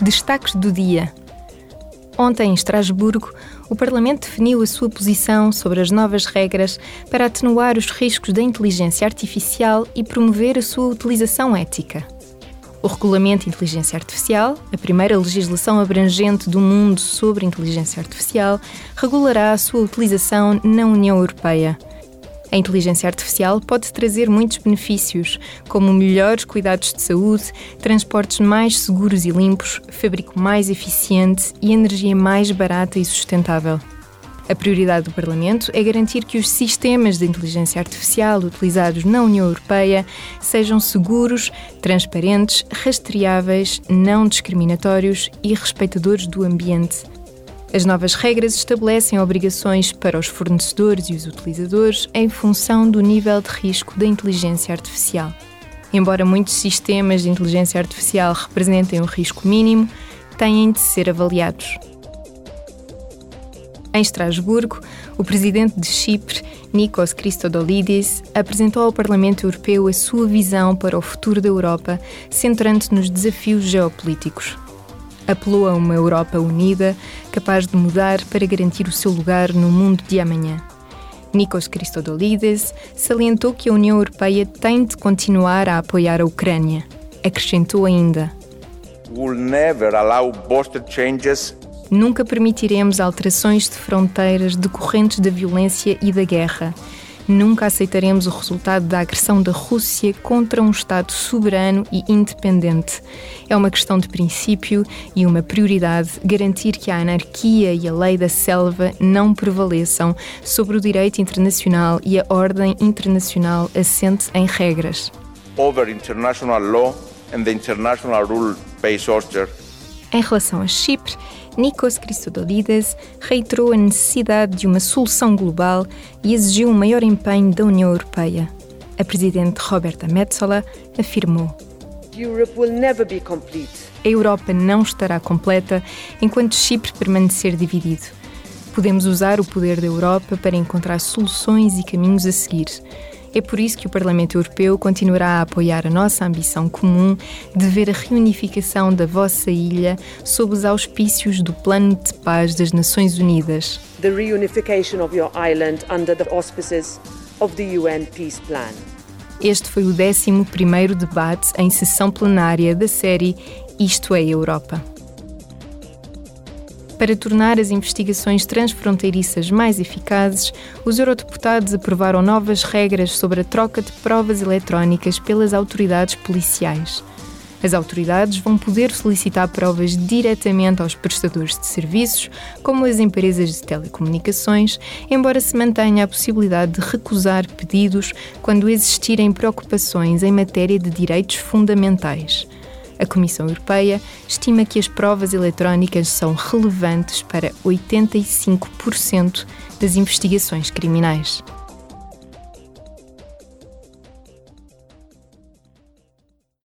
Destaques do dia. Ontem, em Estrasburgo, o Parlamento definiu a sua posição sobre as novas regras para atenuar os riscos da inteligência artificial e promover a sua utilização ética. O Regulamento de Inteligência Artificial, a primeira legislação abrangente do mundo sobre inteligência artificial, regulará a sua utilização na União Europeia. A inteligência artificial pode trazer muitos benefícios, como melhores cuidados de saúde, transportes mais seguros e limpos, fabrico mais eficiente e energia mais barata e sustentável. A prioridade do Parlamento é garantir que os sistemas de inteligência artificial utilizados na União Europeia sejam seguros, transparentes, rastreáveis, não discriminatórios e respeitadores do ambiente. As novas regras estabelecem obrigações para os fornecedores e os utilizadores em função do nível de risco da inteligência artificial. Embora muitos sistemas de inteligência artificial representem um risco mínimo, têm de ser avaliados. Em Estrasburgo, o presidente de Chipre, Nikos Christodoulides, apresentou ao Parlamento Europeu a sua visão para o futuro da Europa, centrando-se nos desafios geopolíticos apelou a uma Europa unida, capaz de mudar para garantir o seu lugar no mundo de amanhã. Nikos Christodoulides salientou que a União Europeia tem de continuar a apoiar a Ucrânia. Acrescentou ainda: Nunca permitiremos alterações de fronteiras decorrentes da violência e da guerra Nunca aceitaremos o resultado da agressão da Rússia contra um Estado soberano e independente. É uma questão de princípio e uma prioridade garantir que a anarquia e a lei da selva não prevaleçam sobre o direito internacional e a ordem internacional assente em regras. Over international law and the international rule-based order. Em relação a Chipre, Nikos Christodoulides reiterou a necessidade de uma solução global e exigiu um maior empenho da União Europeia. A presidente Roberta Metsola afirmou: A Europa não estará completa enquanto Chipre permanecer dividido. Podemos usar o poder da Europa para encontrar soluções e caminhos a seguir é por isso que o Parlamento Europeu continuará a apoiar a nossa ambição comum de ver a reunificação da vossa ilha sob os auspícios do Plano de Paz das Nações Unidas. The reunification of your island under the auspices of the UN Peace Plan. Este foi o 11º debate em sessão plenária da série Isto é Europa. Para tornar as investigações transfronteiriças mais eficazes, os eurodeputados aprovaram novas regras sobre a troca de provas eletrónicas pelas autoridades policiais. As autoridades vão poder solicitar provas diretamente aos prestadores de serviços, como as empresas de telecomunicações, embora se mantenha a possibilidade de recusar pedidos quando existirem preocupações em matéria de direitos fundamentais. A Comissão Europeia estima que as provas eletrónicas são relevantes para 85% das investigações criminais.